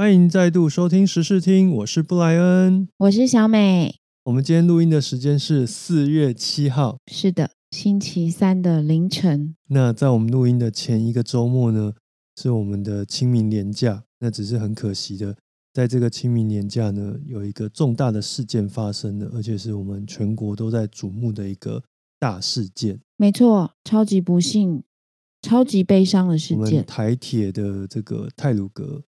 欢迎再度收听时事听，我是布莱恩，我是小美。我们今天录音的时间是四月七号，是的，星期三的凌晨。那在我们录音的前一个周末呢，是我们的清明年假。那只是很可惜的，在这个清明年假呢，有一个重大的事件发生了，而且是我们全国都在瞩目的一个大事件。没错，超级不幸、超级悲伤的事件。台铁的这个泰鲁阁。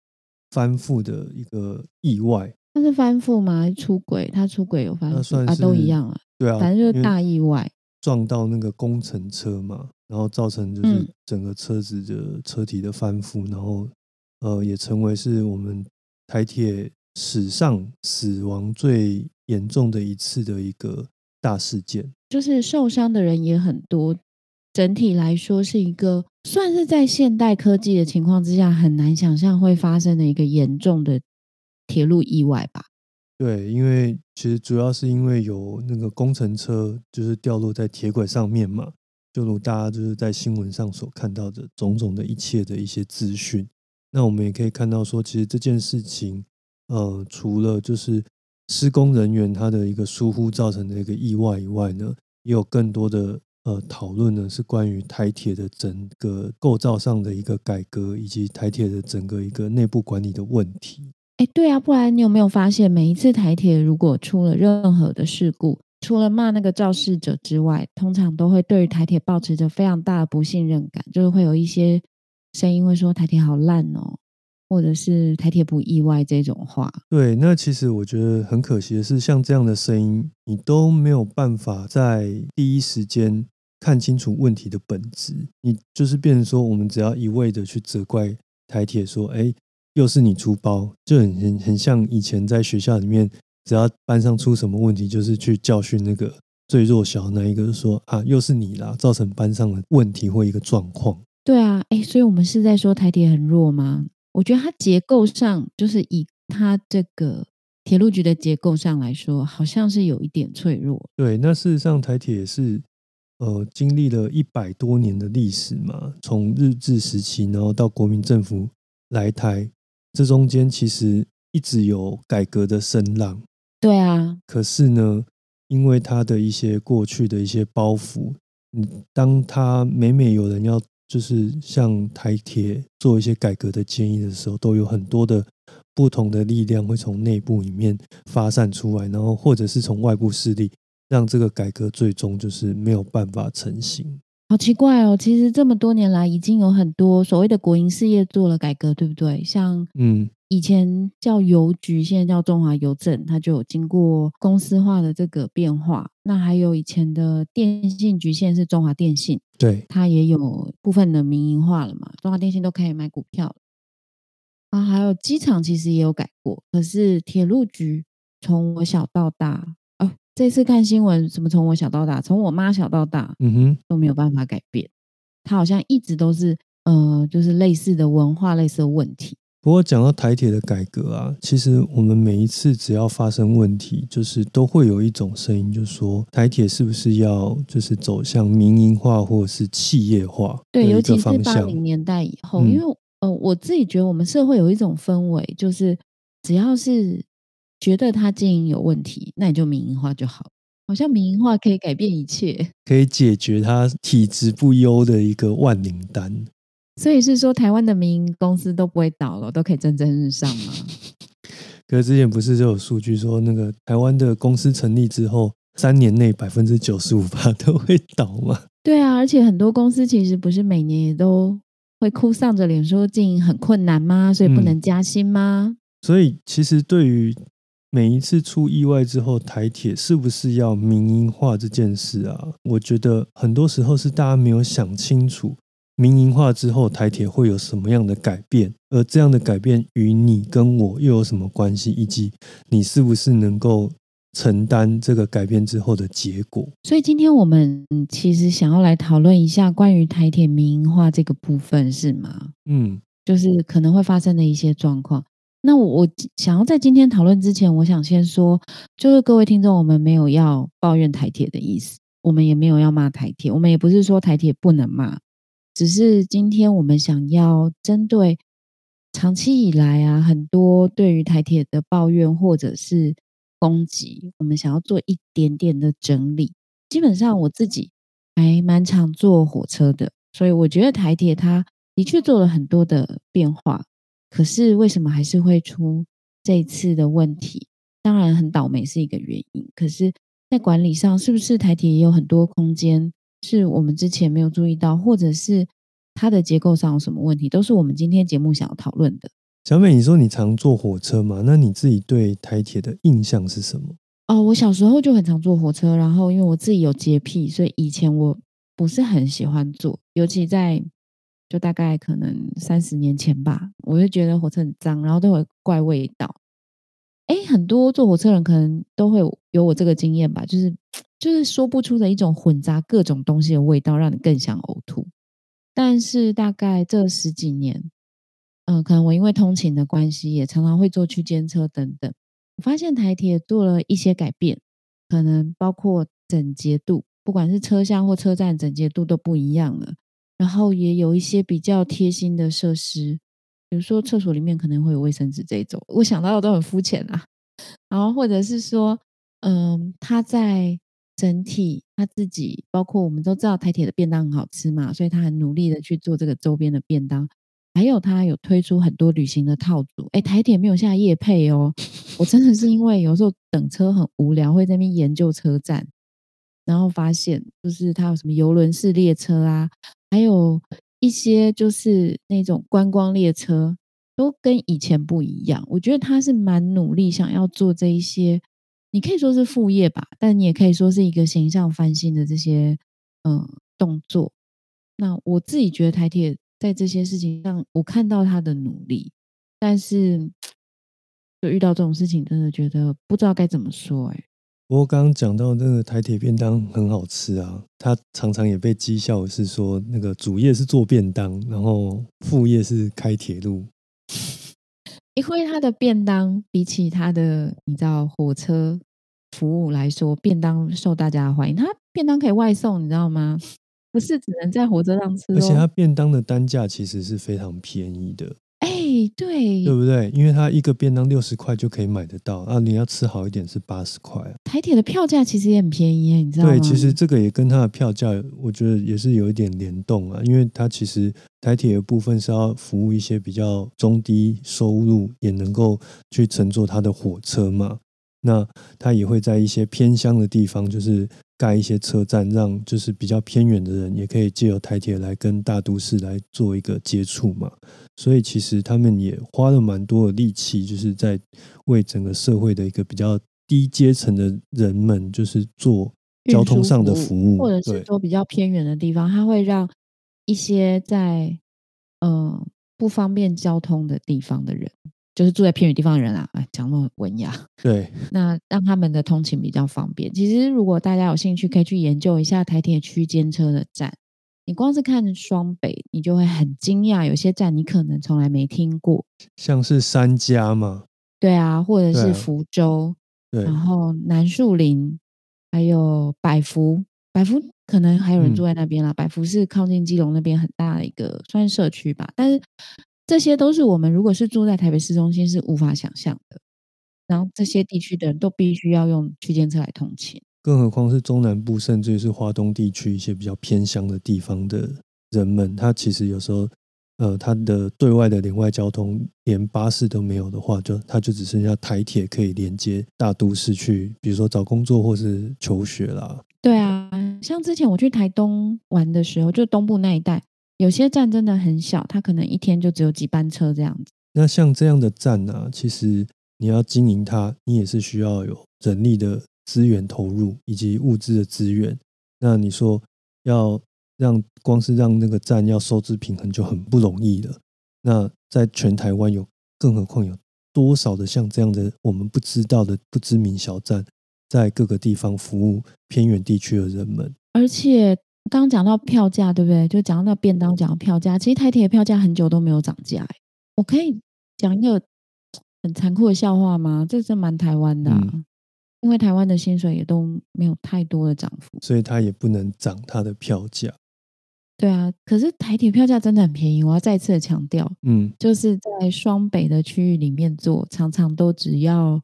翻覆的一个意外，他是翻覆吗？还是出轨？他出轨有翻覆啊？都一样啊。对啊，反正就是大意外，撞到那个工程车嘛，然后造成就是整个车子的车体的翻覆，然后呃，也成为是我们台铁史上死亡最严重的一次的一个大事件，就是受伤的人也很多。整体来说，是一个算是在现代科技的情况之下很难想象会发生的一个严重的铁路意外吧？对，因为其实主要是因为有那个工程车就是掉落在铁轨上面嘛，就如大家就是在新闻上所看到的种种的一切的一些资讯。那我们也可以看到说，其实这件事情，呃，除了就是施工人员他的一个疏忽造成的一个意外以外呢，也有更多的。呃，讨论呢是关于台铁的整个构造上的一个改革，以及台铁的整个一个内部管理的问题。哎，对啊，不然你有没有发现，每一次台铁如果出了任何的事故，除了骂那个肇事者之外，通常都会对于台铁保持着非常大的不信任感，就是会有一些声音会说台铁好烂哦。或者是台铁不意外这种话，对，那其实我觉得很可惜的是，像这样的声音，你都没有办法在第一时间看清楚问题的本质，你就是变成说，我们只要一味的去责怪台铁，说，哎，又是你出包，就很很很像以前在学校里面，只要班上出什么问题，就是去教训那个最弱小那一个，说啊，又是你啦，造成班上的问题或一个状况。对啊，哎，所以我们是在说台铁很弱吗？我觉得它结构上，就是以它这个铁路局的结构上来说，好像是有一点脆弱。对，那事实上台铁是呃经历了一百多年的历史嘛，从日治时期，然后到国民政府来台，这中间其实一直有改革的声浪。对啊，可是呢，因为它的一些过去的一些包袱，嗯，当他每每有人要。就是像台铁做一些改革的建议的时候，都有很多的不同的力量会从内部里面发散出来，然后或者是从外部势力，让这个改革最终就是没有办法成型。好奇怪哦，其实这么多年来，已经有很多所谓的国营事业做了改革，对不对？像嗯。以前叫邮局，现在叫中华邮政，它就有经过公司化的这个变化。那还有以前的电信局，现在是中华电信，对，它也有部分的民营化了嘛。中华电信都可以买股票啊。还有机场其实也有改过，可是铁路局从我小到大，哦，这次看新闻，什么从我小到大，从我妈小到大，嗯哼，都没有办法改变。它好像一直都是，呃，就是类似的文化，类似的问题。不过讲到台铁的改革啊，其实我们每一次只要发生问题，就是都会有一种声音，就是说台铁是不是要就是走向民营化或者是企业化？对，尤其是八零年代以后，因为呃，我自己觉得我们社会有一种氛围，就是只要是觉得他经营有问题，那你就民营化就好，好像民营化可以改变一切，可以解决他体质不优的一个万灵丹。所以是说，台湾的民营公司都不会倒了，都可以蒸蒸日上吗？可是之前不是就有数据说，那个台湾的公司成立之后，三年内百分之九十五吧都会倒吗？对啊，而且很多公司其实不是每年也都会哭丧着脸说经营很困难吗？所以不能加薪吗？所以其实对于每一次出意外之后，台铁是不是要民营化这件事啊？我觉得很多时候是大家没有想清楚。民营化之后，台铁会有什么样的改变？而这样的改变与你跟我又有什么关系？以及你是不是能够承担这个改变之后的结果？所以今天我们其实想要来讨论一下关于台铁民营化这个部分，是吗？嗯，就是可能会发生的一些状况。那我我想要在今天讨论之前，我想先说，就是各位听众，我们没有要抱怨台铁的意思，我们也没有要骂台铁，我们也不是说台铁不能骂。只是今天我们想要针对长期以来啊，很多对于台铁的抱怨或者是攻击，我们想要做一点点的整理。基本上我自己还蛮常坐火车的，所以我觉得台铁它的确做了很多的变化。可是为什么还是会出这一次的问题？当然很倒霉是一个原因，可是，在管理上是不是台铁也有很多空间是我们之前没有注意到，或者是它的结构上有什么问题，都是我们今天节目想要讨论的。小美，你说你常坐火车嘛？那你自己对台铁的印象是什么？哦，我小时候就很常坐火车，然后因为我自己有洁癖，所以以前我不是很喜欢坐，尤其在就大概可能三十年前吧，我就觉得火车很脏，然后都有怪味道。哎，很多坐火车人可能都会有我这个经验吧，就是就是说不出的一种混杂各种东西的味道，让你更想呕吐。但是大概这十几年，嗯，可能我因为通勤的关系，也常常会坐区间车等等。我发现台铁做了一些改变，可能包括整洁度，不管是车厢或车站整洁度都不一样了。然后也有一些比较贴心的设施。比如说厕所里面可能会有卫生纸这一种，我想到的都很肤浅啊。然后或者是说，嗯，他在整体他自己，包括我们都知道台铁的便当很好吃嘛，所以他很努力的去做这个周边的便当。还有他有推出很多旅行的套组，哎，台铁没有下夜配哦。我真的是因为有时候等车很无聊，会在那边研究车站，然后发现就是他有什么游轮式列车啊，还有。一些就是那种观光列车，都跟以前不一样。我觉得他是蛮努力，想要做这一些，你可以说是副业吧，但你也可以说是一个形象翻新的这些嗯动作。那我自己觉得台铁在这些事情上，我看到他的努力，但是 就遇到这种事情，真的觉得不知道该怎么说哎。不过刚刚讲到那个台铁便当很好吃啊，它常常也被讥笑是说那个主业是做便当，然后副业是开铁路。因为它的便当比起它的你知道火车服务来说，便当受大家欢迎。它便当可以外送，你知道吗？不是只能在火车上吃，而且它便当的单价其实是非常便宜的。对，对不对？因为它一个便当六十块就可以买得到啊！你要吃好一点是八十块。台铁的票价其实也很便宜，你知道吗？对，其实这个也跟它的票价，我觉得也是有一点联动啊。因为它其实台铁的部分是要服务一些比较中低收入，也能够去乘坐它的火车嘛。那他也会在一些偏乡的地方，就是。盖一些车站，让就是比较偏远的人也可以借由台铁来跟大都市来做一个接触嘛。所以其实他们也花了蛮多的力气，就是在为整个社会的一个比较低阶层的人们，就是做交通上的服务，或者是说比较偏远的地方，它会让一些在嗯不方便交通的地方的人。就是住在偏远地方的人啊，哎，讲那么文雅。对，那让他们的通勤比较方便。其实，如果大家有兴趣，可以去研究一下台铁区间车的站。你光是看双北，你就会很惊讶，有些站你可能从来没听过，像是三家嘛。对啊，或者是福州，然后南树林，还有百福。百福可能还有人住在那边啦。百福是靠近基隆那边很大的一个算是社区吧，但是。这些都是我们如果是住在台北市中心是无法想象的，然后这些地区的人都必须要用区间车来通勤，更何况是中南部甚至是华东地区一些比较偏乡的地方的人们，他其实有时候，呃，他的对外的连外交通连巴士都没有的话，就他就只剩下台铁可以连接大都市去，比如说找工作或是求学啦。对啊，像之前我去台东玩的时候，就东部那一带。有些站真的很小，它可能一天就只有几班车这样子。那像这样的站呢，其实你要经营它，你也是需要有人力的资源投入以及物资的资源。那你说要让光是让那个站要收支平衡就很不容易了。那在全台湾有，更何况有多少的像这样的我们不知道的不知名小站，在各个地方服务偏远地区的人们，而且。刚刚讲到票价，对不对？就讲到便当，讲到票价。其实台铁的票价很久都没有涨价。我可以讲一个很残酷的笑话吗？这是蛮台湾的，因为台湾的薪水也都没有太多的涨幅，所以它也不能涨它的票价。对啊，可是台铁票价真的很便宜，我要再次的强调，嗯，就是在双北的区域里面坐，常常都只要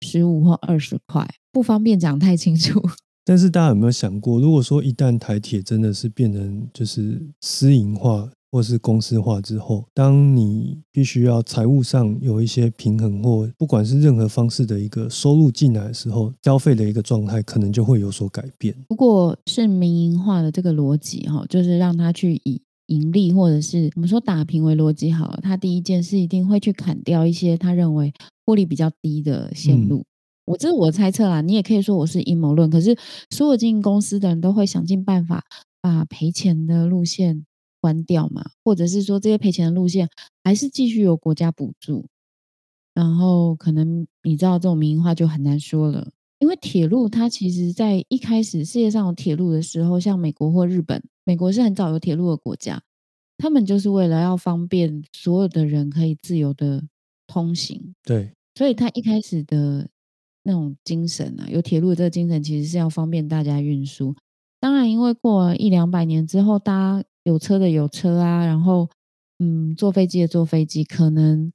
十五或二十块，不方便讲太清楚。但是大家有没有想过，如果说一旦台铁真的是变成就是私营化或是公司化之后，当你必须要财务上有一些平衡，或不管是任何方式的一个收入进来的时候，消费的一个状态可能就会有所改变。如果是民营化的这个逻辑哈，就是让他去以盈利或者是我们说打平为逻辑好了，他第一件事一定会去砍掉一些他认为获利比较低的线路。我这是我猜测啦，你也可以说我是阴谋论。可是所有经营公司的人都会想尽办法把赔钱的路线关掉嘛，或者是说这些赔钱的路线还是继续有国家补助。然后可能你知道这种民营化就很难说了，因为铁路它其实在一开始世界上有铁路的时候，像美国或日本，美国是很早有铁路的国家，他们就是为了要方便所有的人可以自由的通行，对，所以他一开始的。那种精神啊，有铁路的这个精神，其实是要方便大家运输。当然，因为过了一两百年之后，大家有车的有车啊，然后嗯，坐飞机的坐飞机，可能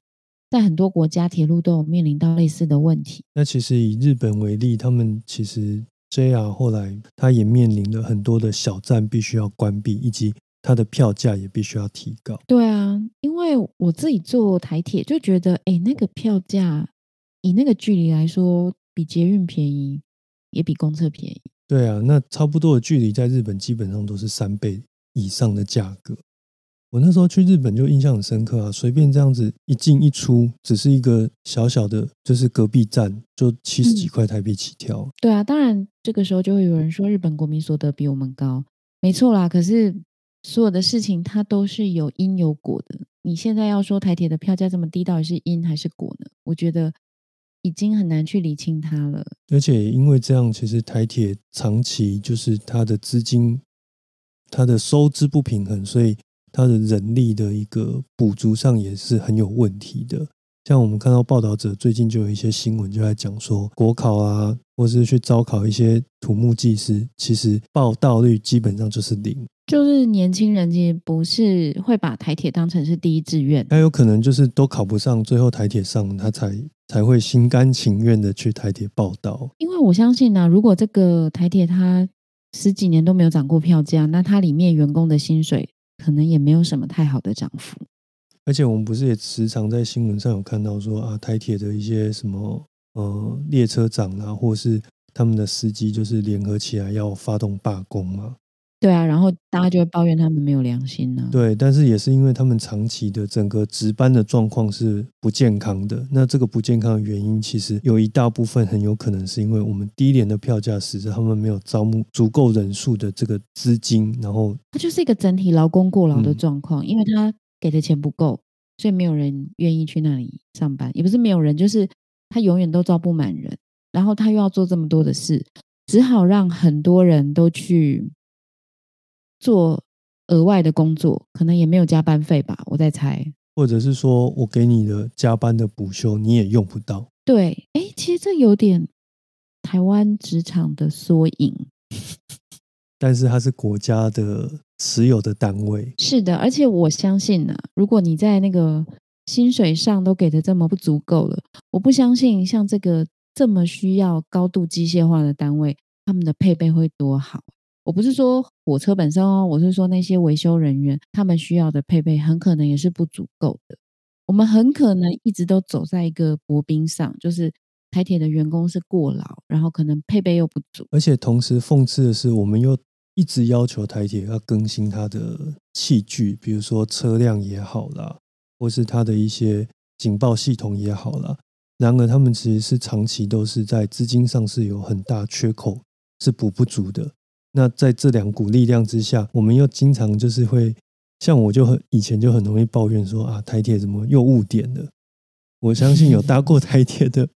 在很多国家铁路都有面临到类似的问题。那其实以日本为例，他们其实 JR 后来他也面临了很多的小站必须要关闭，以及它的票价也必须要提高。对啊，因为我自己坐台铁就觉得，哎，那个票价以那个距离来说。比捷运便宜，也比公车便宜。对啊，那差不多的距离，在日本基本上都是三倍以上的价格。我那时候去日本就印象很深刻啊，随便这样子一进一出，只是一个小小的，就是隔壁站，就七十几块台币起跳。对啊，当然这个时候就会有人说日本国民所得比我们高，没错啦。可是所有的事情它都是有因有果的。你现在要说台铁的票价这么低，到底是因还是果呢？我觉得。已经很难去理清它了，而且因为这样，其实台铁长期就是它的资金、它的收支不平衡，所以它的人力的一个补足上也是很有问题的。像我们看到报道者最近就有一些新闻就在讲说，国考啊，或是去招考一些土木技师，其实报到率基本上就是零。就是年轻人其实不是会把台铁当成是第一志愿，他有可能就是都考不上，最后台铁上他才才会心甘情愿的去台铁报道。因为我相信呢，如果这个台铁它十几年都没有涨过票价，那它里面员工的薪水可能也没有什么太好的涨幅。而且我们不是也时常在新闻上有看到说啊，台铁的一些什么呃列车长啊，或是他们的司机就是联合起来要发动罢工嘛？对啊，然后大家就会抱怨他们没有良心呢。对，但是也是因为他们长期的整个值班的状况是不健康的。那这个不健康的原因，其实有一大部分很有可能是因为我们低廉的票价使得他们没有招募足够人数的这个资金，然后它就是一个整体劳工过劳的状况，因为他给的钱不够，所以没有人愿意去那里上班。也不是没有人，就是他永远都招不满人，然后他又要做这么多的事，只好让很多人都去。做额外的工作，可能也没有加班费吧，我在猜。或者是说我给你的加班的补休，你也用不到。对，哎，其实这有点台湾职场的缩影。但是它是国家的持有的单位。是的，而且我相信呢，如果你在那个薪水上都给的这么不足够了，我不相信像这个这么需要高度机械化的单位，他们的配备会多好。我不是说火车本身哦，我是说那些维修人员，他们需要的配备很可能也是不足够的。我们很可能一直都走在一个薄冰上，就是台铁的员工是过劳，然后可能配备又不足。而且同时讽刺的是，我们又一直要求台铁要更新它的器具，比如说车辆也好啦，或是它的一些警报系统也好啦。然而，他们其实是长期都是在资金上是有很大缺口，是补不足的。那在这两股力量之下，我们又经常就是会像我就很以前就很容易抱怨说啊，台铁怎么又误点了？我相信有搭过台铁的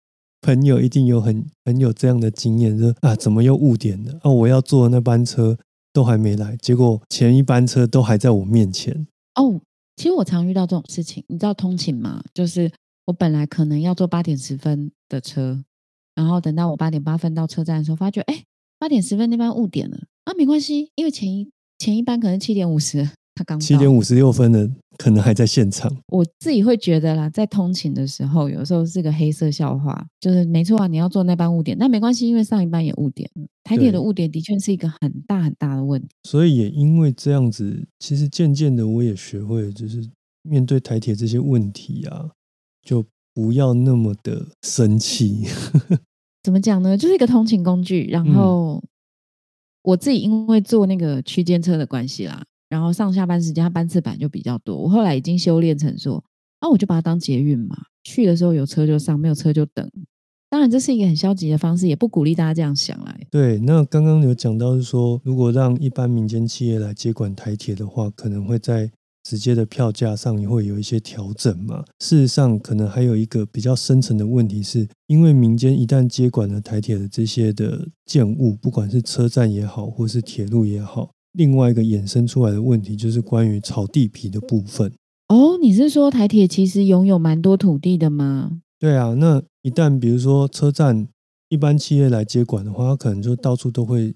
朋友一定有很很有这样的经验，说啊，怎么又误点了？啊，我要坐那班车都还没来，结果前一班车都还在我面前。哦，其实我常遇到这种事情，你知道通勤吗？就是我本来可能要坐八点十分的车，然后等到我八点八分到车站的时候，发觉哎。八点十分那班误点了啊，没关系，因为前一前一班可能七点五十，他刚七点五十六分的可能还在现场。我自己会觉得啦，在通勤的时候，有时候是个黑色笑话，就是没错啊，你要坐那班误点，但没关系，因为上一班也误点了。台铁的误点的确是一个很大很大的问题。所以也因为这样子，其实渐渐的我也学会，就是面对台铁这些问题啊，就不要那么的生气。怎么讲呢？就是一个通勤工具，然后我自己因为坐那个区间车的关系啦，然后上下班时间它班次版就比较多。我后来已经修炼成说，啊，我就把它当捷运嘛，去的时候有车就上，没有车就等。当然，这是一个很消极的方式，也不鼓励大家这样想来。对，那刚刚有讲到是说，如果让一般民间企业来接管台铁的话，可能会在。直接的票价上也会有一些调整嘛？事实上，可能还有一个比较深层的问题，是因为民间一旦接管了台铁的这些的建物，不管是车站也好，或是铁路也好，另外一个衍生出来的问题就是关于炒地皮的部分。哦，你是说台铁其实拥有蛮多土地的吗？对啊，那一旦比如说车站一般企业来接管的话，它可能就到处都会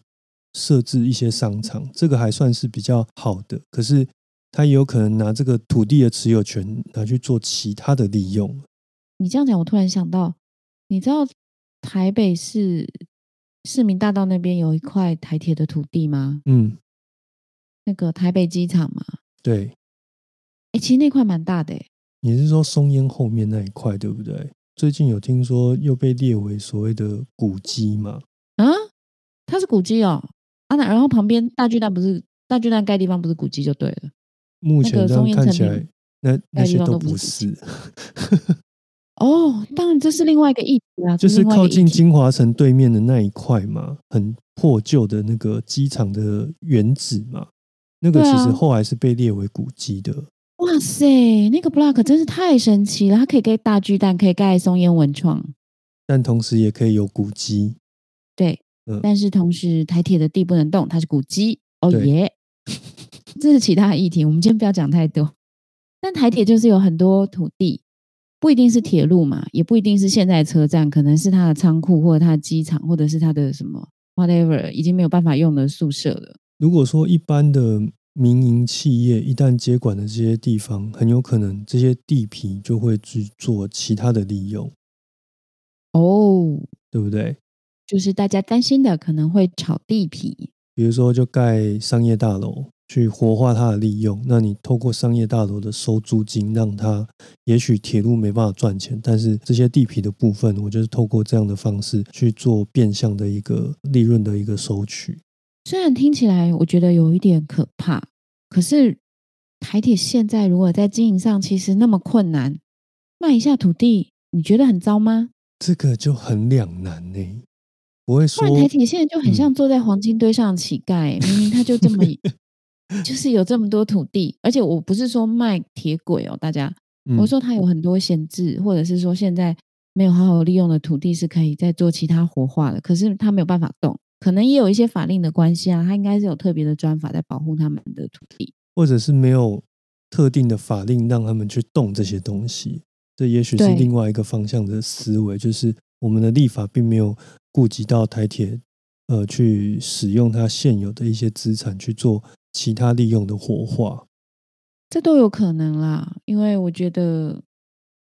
设置一些商场，这个还算是比较好的。可是他也有可能拿这个土地的持有权拿去做其他的利用。你这样讲，我突然想到，你知道台北市市民大道那边有一块台铁的土地吗？嗯，那个台北机场嘛。对。哎，其实那块蛮大的。你是说松烟后面那一块，对不对？最近有听说又被列为所谓的古迹嘛？啊，它是古迹哦。啊，那然后旁边大巨蛋不是大巨蛋盖地方不是古迹就对了。目前这样看起来，那那些都不是。哦，当然这是另外一个议题啊，就是靠近金华城对面的那一块嘛，很破旧的那个机场的原址嘛，那个其实后来是被列为古迹的。哇塞，那个 block 真是太神奇了，它可以盖大巨蛋，可以盖松烟文创，但同时也可以有古迹。对，但是同时台铁的地不能动，它是古迹。哦耶。这是其他议题，我们今天不要讲太多。但台铁就是有很多土地，不一定是铁路嘛，也不一定是现在车站，可能是它的仓库或者它的机场，或者是它的什么 whatever 已经没有办法用的宿舍了。如果说一般的民营企业一旦接管的这些地方，很有可能这些地皮就会去做其他的利用。哦，对不对？就是大家担心的可能会炒地皮，比如说就盖商业大楼。去活化它的利用，那你透过商业大楼的收租金，让它也许铁路没办法赚钱，但是这些地皮的部分，我就是透过这样的方式去做变相的一个利润的一个收取。虽然听起来我觉得有一点可怕，可是台铁现在如果在经营上其实那么困难，卖一下土地，你觉得很糟吗？这个就很两难呢。不会说台铁现在就很像坐在黄金堆上的乞丐，明明他就这么。就是有这么多土地，而且我不是说卖铁轨哦，大家，我说他有很多闲置，或者是说现在没有好好利用的土地是可以再做其他活化的，可是他没有办法动，可能也有一些法令的关系啊，他应该是有特别的专法在保护他们的土地，或者是没有特定的法令让他们去动这些东西，这也许是另外一个方向的思维，就是我们的立法并没有顾及到台铁，呃，去使用它现有的一些资产去做。其他利用的活化，这都有可能啦。因为我觉得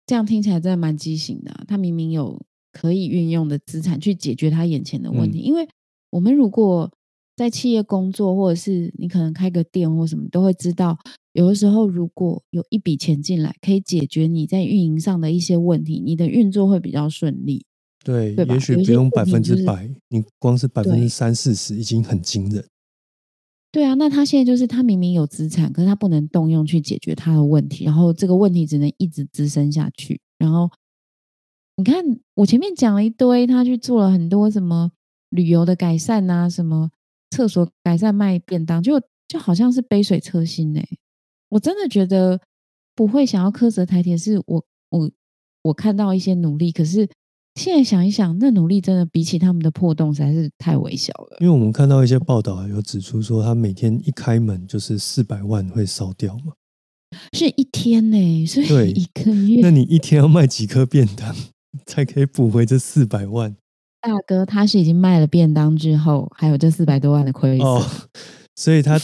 这样听起来真的蛮畸形的。他明明有可以运用的资产去解决他眼前的问题。因为我们如果在企业工作，或者是你可能开个店或什么，都会知道，有的时候如果有一笔钱进来，可以解决你在运营上的一些问题，你的运作会比较顺利。对，也许不用百分之百，你光是百分之三四十已经很惊人。对啊，那他现在就是他明明有资产，可是他不能动用去解决他的问题，然后这个问题只能一直滋生下去。然后你看，我前面讲了一堆，他去做了很多什么旅游的改善啊，什么厕所改善、卖便当，就就好像是杯水车薪呢。我真的觉得不会想要苛责台铁，是我我我看到一些努力，可是。现在想一想，那努力真的比起他们的破洞实在是太微小了。因为我们看到一些报道有指出说，他每天一开门就是四百万会烧掉嘛，是一天呢，所以一个月。那你一天要卖几颗便当 才可以补回这四百万？大哥，他是已经卖了便当之后，还有这四百多万的亏损，所以他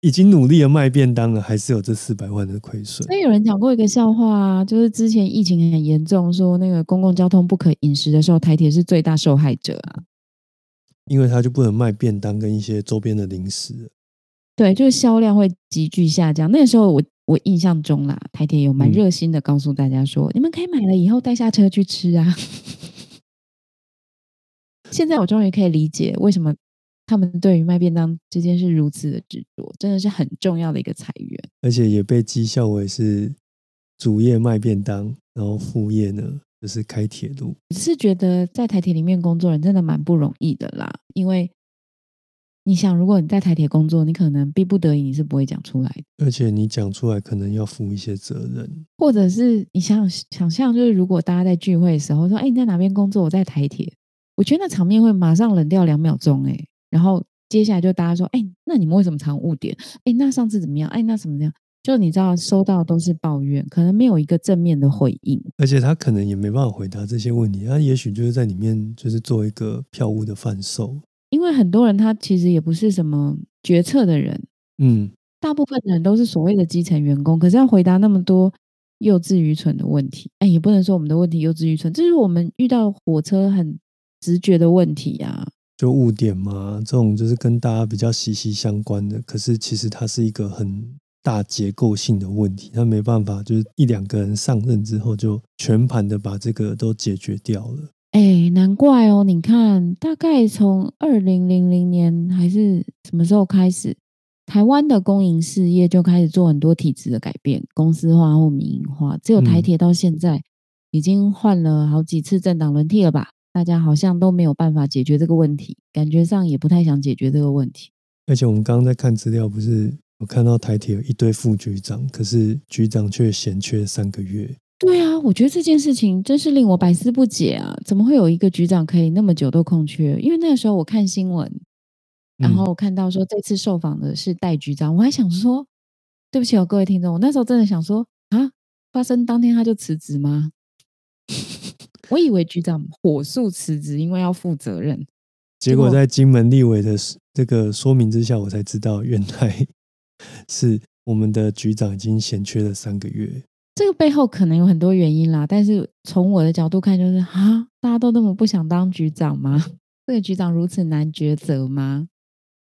已经努力的卖便当了，还是有这四百万的亏损。所以有人讲过一个笑话啊，就是之前疫情很严重，说那个公共交通不可饮食的时候，台铁是最大受害者啊。因为他就不能卖便当跟一些周边的零食。对，就是销量会急剧下降。那个时候我我印象中啦，台铁有蛮热心的告诉大家说，你们可以买了以后带下车去吃啊。现在我终于可以理解为什么他们对于卖便当这件事如此的执着，真的是很重要的一个裁员，而且也被讥笑为是主业卖便当，然后副业呢就是开铁路。只是觉得在台铁里面工作人真的蛮不容易的啦，因为你想，如果你在台铁工作，你可能逼不得已你是不会讲出来的，而且你讲出来可能要负一些责任，或者是你想想象，就是如果大家在聚会的时候说，哎，你在哪边工作？我在台铁。我觉得那场面会马上冷掉两秒钟，哎，然后接下来就大家说，哎，那你们为什么常误点？哎，那上次怎么样？哎，那怎么样？就你知道，收到都是抱怨，可能没有一个正面的回应，而且他可能也没办法回答这些问题，他也许就是在里面就是做一个票务的贩售，因为很多人他其实也不是什么决策的人，嗯，大部分的人都是所谓的基层员工，可是要回答那么多幼稚愚蠢的问题，哎，也不能说我们的问题幼稚愚蠢，这是我们遇到火车很。直觉的问题呀，就误点嘛，这种就是跟大家比较息息相关的。可是其实它是一个很大结构性的问题，它没办法就是一两个人上任之后就全盘的把这个都解决掉了。哎，难怪哦，你看，大概从二零零零年还是什么时候开始，台湾的公营事业就开始做很多体制的改变，公司化或民营化。只有台铁到现在已经换了好几次政党轮替了吧？大家好像都没有办法解决这个问题，感觉上也不太想解决这个问题。而且我们刚刚在看资料，不是我看到台铁有一堆副局长，可是局长却闲缺三个月。对啊，我觉得这件事情真是令我百思不解啊！怎么会有一个局长可以那么久都空缺？因为那个时候我看新闻，然后看到说这次受访的是戴局长，我还想说，对不起哦，各位听众，我那时候真的想说啊，发生当天他就辞职吗？我以为局长火速辞职，因为要负责任。结果在金门立委的这个说明之下，我才知道原来 是我们的局长已经闲缺了三个月。这个背后可能有很多原因啦，但是从我的角度看，就是啊，大家都那么不想当局长吗？这个局长如此难抉择吗？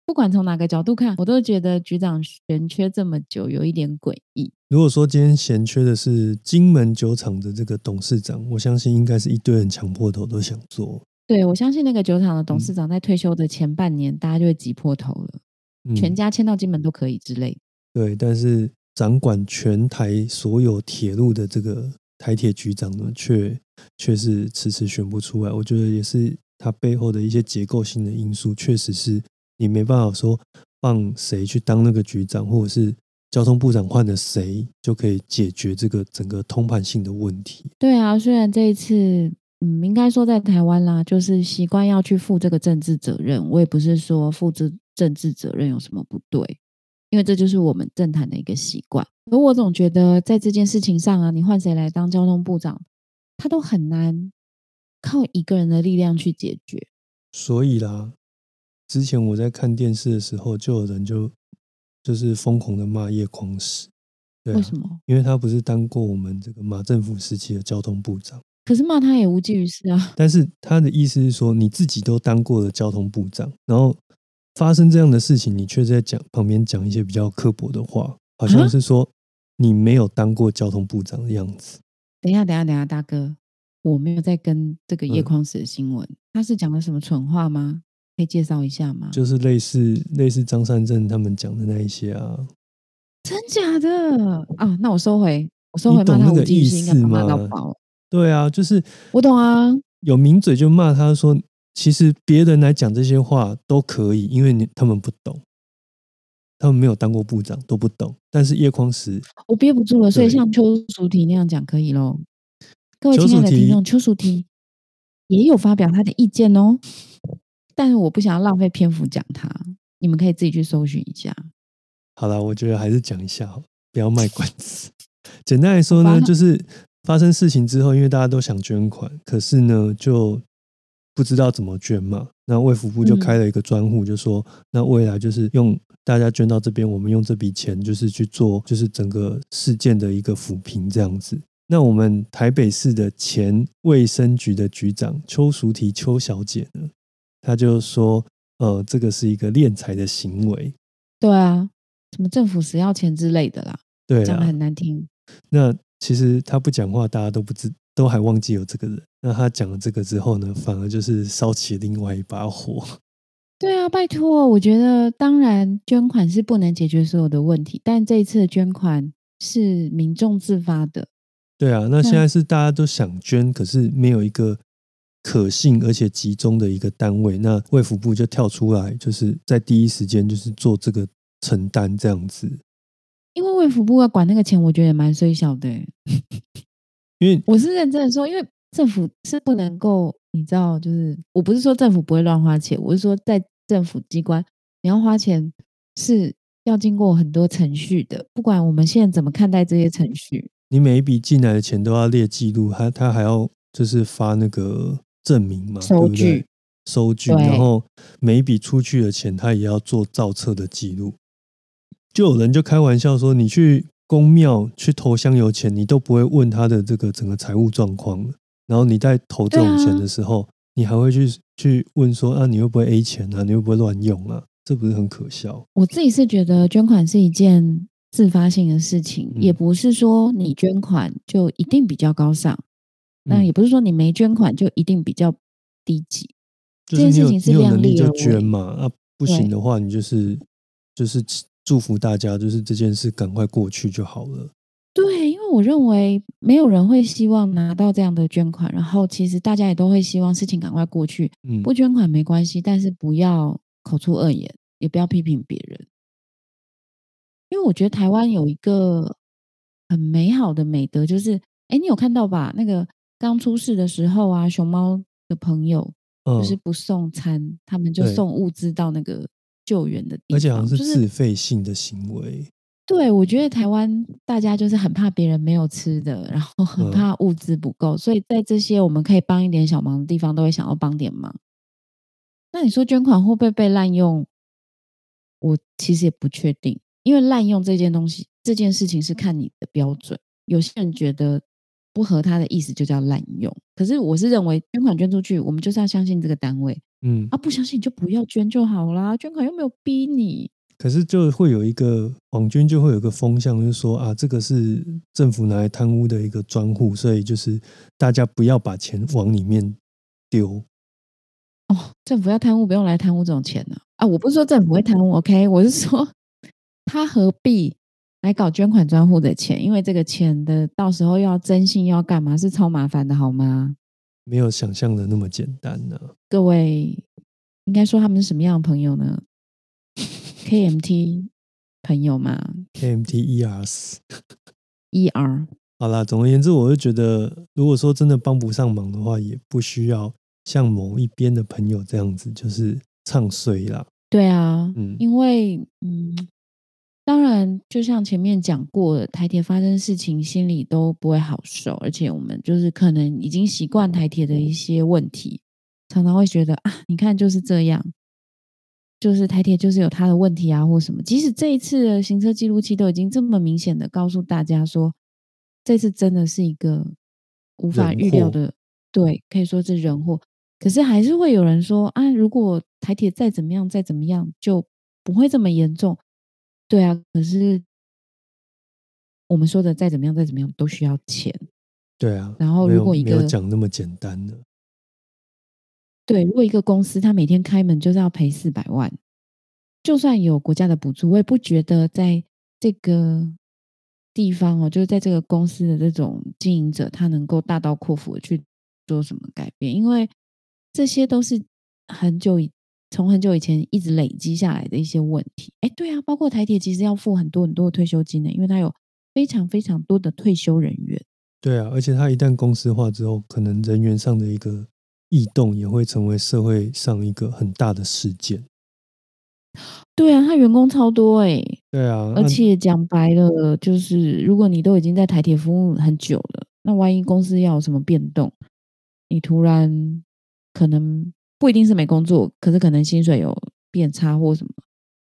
不管从哪个角度看，我都觉得局长悬缺这么久，有一点诡异。如果说今天闲缺的是金门酒厂的这个董事长，我相信应该是一堆人抢破头都想做。对，我相信那个酒厂的董事长在退休的前半年，大家就会挤破头了，全家迁到金门都可以之类。对，但是掌管全台所有铁路的这个台铁局长呢，却却是迟迟选不出来。我觉得也是他背后的一些结构性的因素，确实是。你没办法说放谁去当那个局长，或者是交通部长换了谁就可以解决这个整个通盘性的问题。对啊，虽然这一次，嗯，应该说在台湾啦，就是习惯要去负这个政治责任。我也不是说负这政治责任有什么不对，因为这就是我们政坛的一个习惯。而我总觉得在这件事情上啊，你换谁来当交通部长，他都很难靠一个人的力量去解决。所以啦。之前我在看电视的时候，就有人就就是疯狂的骂叶匡时，为什么？因为他不是当过我们这个马政府时期的交通部长，可是骂他也无济于事啊。但是他的意思是说，你自己都当过了交通部长，然后发生这样的事情，你却在讲旁边讲一些比较刻薄的话，好像是说你没有当过交通部长的样子。等一下，等一下，等一下，大哥，我没有在跟这个叶匡时的新闻，他是讲了什么蠢话吗？可以介绍一下吗？就是类似类似张善政他们讲的那一些啊，真假的啊？那我收回，我收回。懂那个意思吗？对啊，就是我懂啊。有名嘴就骂他说，其实别人来讲这些话都可以，因为你他们不懂，他们没有当过部长都不懂。但是叶匡时，我憋不住了，所以像邱淑媞那样讲可以喽。各位亲爱的听众，邱淑媞也有发表他的意见哦。但是我不想要浪费篇幅讲它，你们可以自己去搜寻一下。好了，我觉得还是讲一下好，不要卖关子。简单来说呢，就是发生事情之后，因为大家都想捐款，可是呢，就不知道怎么捐嘛，那卫福部就开了一个专户，就说那未来就是用大家捐到这边，我们用这笔钱就是去做就是整个事件的一个抚平这样子。那我们台北市的前卫生局的局长邱淑媞邱小姐呢，她就说，呃，这个是一个敛财的行为。对啊，什么政府死要钱之类的啦，对讲的啊，很难听。那其实他不讲话，大家都不知，都还忘记有这个人。那他讲了这个之后呢，反而就是烧起另外一把火。对啊，拜托，我觉得当然捐款是不能解决所有的问题，但这一次的捐款是民众自发的。对啊，那现在是大家都想捐，可是没有一个可信而且集中的一个单位，那卫福部就跳出来，就是在第一时间就是做这个承担这样子。因为卫福部要管那个钱，我觉得也蛮衰小的欸。因为我是认真的说，因为政府是不能够，你知道，就是我不是说政府不会乱花钱，我是说在政府机关你要花钱是要经过很多程序的，不管我们现在怎么看待这些程序。你每一笔进来的钱都要列记录，他他还要就是发那个证明嘛，收对不对据？收据，然后每一笔出去的钱，他也要做造册的记录。就有人就开玩笑说，你去公庙去投香油钱，你都不会问他的这个整个财务状况了。然后你在投这种钱的时候，你还会去去问说啊，你会不会 A 钱啊？你会不会乱用啊？这不是很可笑？我自己是觉得捐款是一件自发性的事情，嗯也不是说你捐款就一定比较高尚，那嗯也不是说你没捐款就一定比较低级。这件事情是你有能力就量力而为捐嘛，啊，不行的话，你就是就是祝福大家，就是这件事赶快过去就好了。对，因为我认为没有人会希望拿到这样的捐款，然后其实大家也都会希望事情赶快过去。嗯，不捐款没关系，但是不要口出恶言，也不要批评别人。因为我觉得台湾有一个很美好的美德，就是，哎，你有看到吧？那个刚出事的时候啊，熊猫的朋友就是嗯，不送餐，他们就送物资到那个救援的地方，而且好像是自费性的行为。对，我觉得台湾大家就是很怕别人没有吃的，然后很嗯怕物资不够，所以在这些我们可以帮一点小忙的地方，都会想要帮点忙。那你说捐款会不会被滥用？我其实也不确定，因为滥用这件东西，这件事情是看你的标准。有些人觉得不合他的意思就叫滥用，可是我是认为捐款捐出去，我们就是要相信这个单位嗯，啊，不相信你就不要捐就好啦，捐款又没有逼你。可是就会有一个网捐，就会有一个风向，就是说啊，这个是政府拿来贪污的一个专户，所以就是大家不要把钱往里面丢。哦，政府要贪污，不用来贪污这种钱呢、啊！我不是说政府会贪污，OK，我是说他何必来搞捐款专户的钱？因为这个钱的到时候要征信要干嘛，是超麻烦的，好吗？没有想象的那么简单呢、各位应该说他们是什么样的朋友呢？KMT 朋友嘛 KMT ERS。，ER 好啦，总而言之，我就觉得，如果说真的帮不上忙的话，也不需要像某一边的朋友这样子，就是唱衰啦。对啊，嗯因为嗯，当然，就像前面讲过的，台铁发生事情，心里都不会好受，而且我们就是可能已经习惯台铁的一些问题，常常会觉得啊，你看就是这样，就是台铁就是有它的问题啊，或什么。即使这一次的行车记录器都已经这么明显的告诉大家说，这次真的是一个无法预料的，对，可以说是人祸。可是还是会有人说啊，如果台铁再怎么样，再怎么样，就不会这么严重。对啊，可是我们说的再怎么样，再怎么样都需要钱。对啊，然后如果一个讲那么简单的，对，如果一个公司它每天开门就是要赔四百万，就算有国家的补助，我也不觉得在这个地方哦，就是在这个公司的这种经营者，他能够大刀阔斧的去做什么改变，因为这些都是很久以从很久以前一直累积下来的一些问题。哎，对啊，包括台铁其实要付很多很多的退休金呢，因为它有非常非常多的退休人员。对啊，而且它一旦公司化之后，可能人员上的一个异动也会成为社会上一个很大的事件。对啊，他员工超多哎、对啊，而且讲白了，就是如果你都已经在台铁服务很久了，那万一公司要有什么变动，你突然可能不一定是没工作，可是可能薪水有变差或什么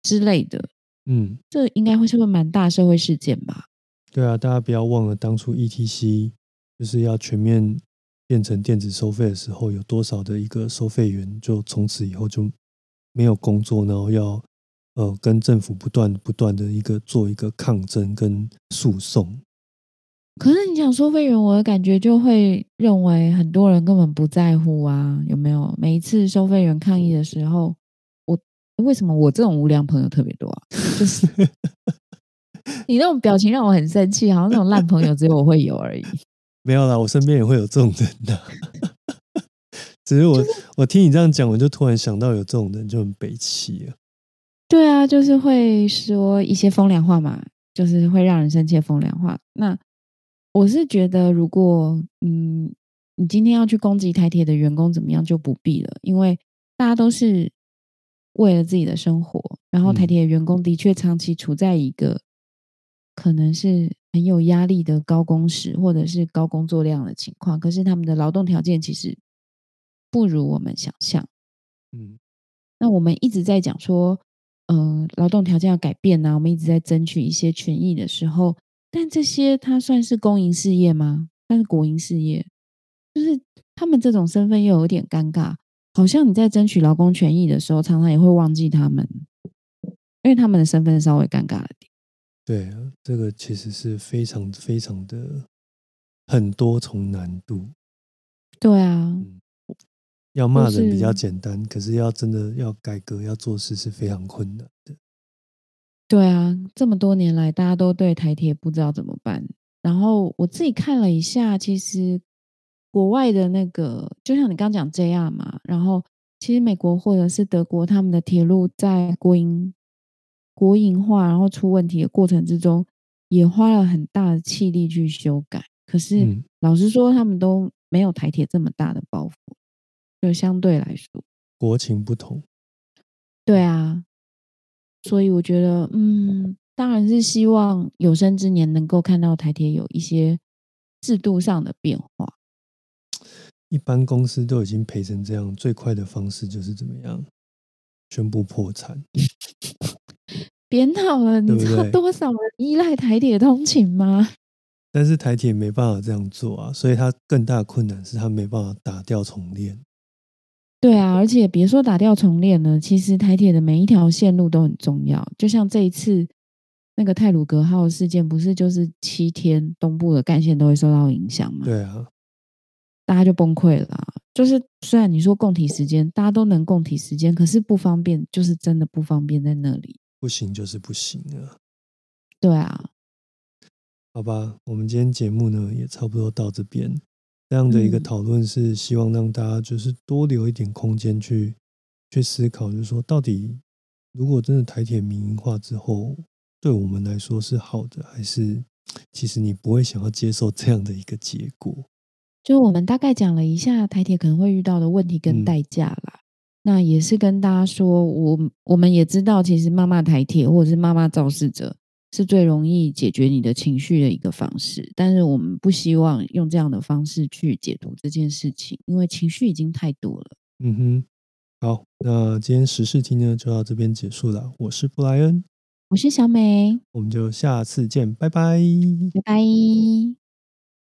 之类的。嗯，这应该会是个蛮大社会事件吧？对啊，大家不要忘了当初 ETC 就是要全面变成电子收费的时候，有多少的一个收费员就从此以后就没有工作，然后要呃跟政府不断不断的一个做一个抗争跟诉讼。可是你想收费员，我的感觉就会认为很多人根本不在乎啊，有没有？每一次收费员抗议的时候，我为什么我这种无良朋友特别多啊？就是 你那种表情让我很生气，好像那种烂朋友只有我会有而已。没有啦，我身边也会有这种人的。只是我我听你这样讲，我就突然想到有这种人就很悲戚啊。对啊，就是会说一些风凉话嘛，就是会让人生气的风凉话。那我是觉得，如果嗯，你今天要去攻击台铁的员工怎么样，就不必了，因为大家都是为了自己的生活。然后台铁的员工的确长期处在一个可能是很有压力的高工时或者是高工作量的情况，可是他们的劳动条件其实不如我们想象。嗯，那我们一直在讲说，呃，劳动条件要改变呐，我们一直在争取一些权益的时候，但这些它算是公营事业吗？算是国营事业，就是他们这种身份又有点尴尬，好像你在争取劳工权益的时候，常常也会忘记他们，因为他们的身份稍微尴尬了点。对啊，这个其实是非常非常的很多重难度。对啊，要骂人比较是简单，可是要真的要改革要做事是非常困难的。对啊，这么多年来，大家都对台铁不知道怎么办。然后我自己看了一下，其实国外的那个，就像你刚讲 JR 嘛，然后其实美国或者是德国，他们的铁路在国营国营化，然后出问题的过程之中，也花了很大的气力去修改。可是嗯老实说，他们都没有台铁这么大的包袱，就相对来说。国情不同，对啊，所以我觉得，嗯，当然是希望有生之年能够看到台铁有一些制度上的变化。一般公司都已经赔成这样，最快的方式就是怎么样，宣布破产。别闹了，你知道多少人依赖台铁通勤吗？但是台铁没办法这样做啊，所以它更大的困难是它没办法打掉重练。对啊，而且别说打掉重练了，其实台铁的每一条线路都很重要。就像这一次那个泰鲁格号事件，不是就是七天东部的干线都会受到影响吗？对啊，大家就崩溃了啊、就是虽然你说共体时间，大家都能共体时间，可是不方便，就是真的不方便在那里。不行就是不行啊。对啊，好吧，我们今天节目呢也差不多到这边。这样的一个嗯讨论是希望让大家就是多留一点空间去去思考，就是说到底如果真的台铁民营化之后，对我们来说是好的，还是其实你不会想要接受这样的一个结果？就我们大概讲了一下台铁可能会遇到的问题跟嗯代价啦。那也是跟大家说，我我们也知道，其实妈妈台铁或者是妈妈肇事者是最容易解决你的情绪的一个方式，但是我们不希望用这样的方式去解读这件事情，因为情绪已经太多了。嗯哼，好，那今天时事听呢就到这边结束了。我是布莱恩，我是小美，我们就下次见，拜拜。拜拜。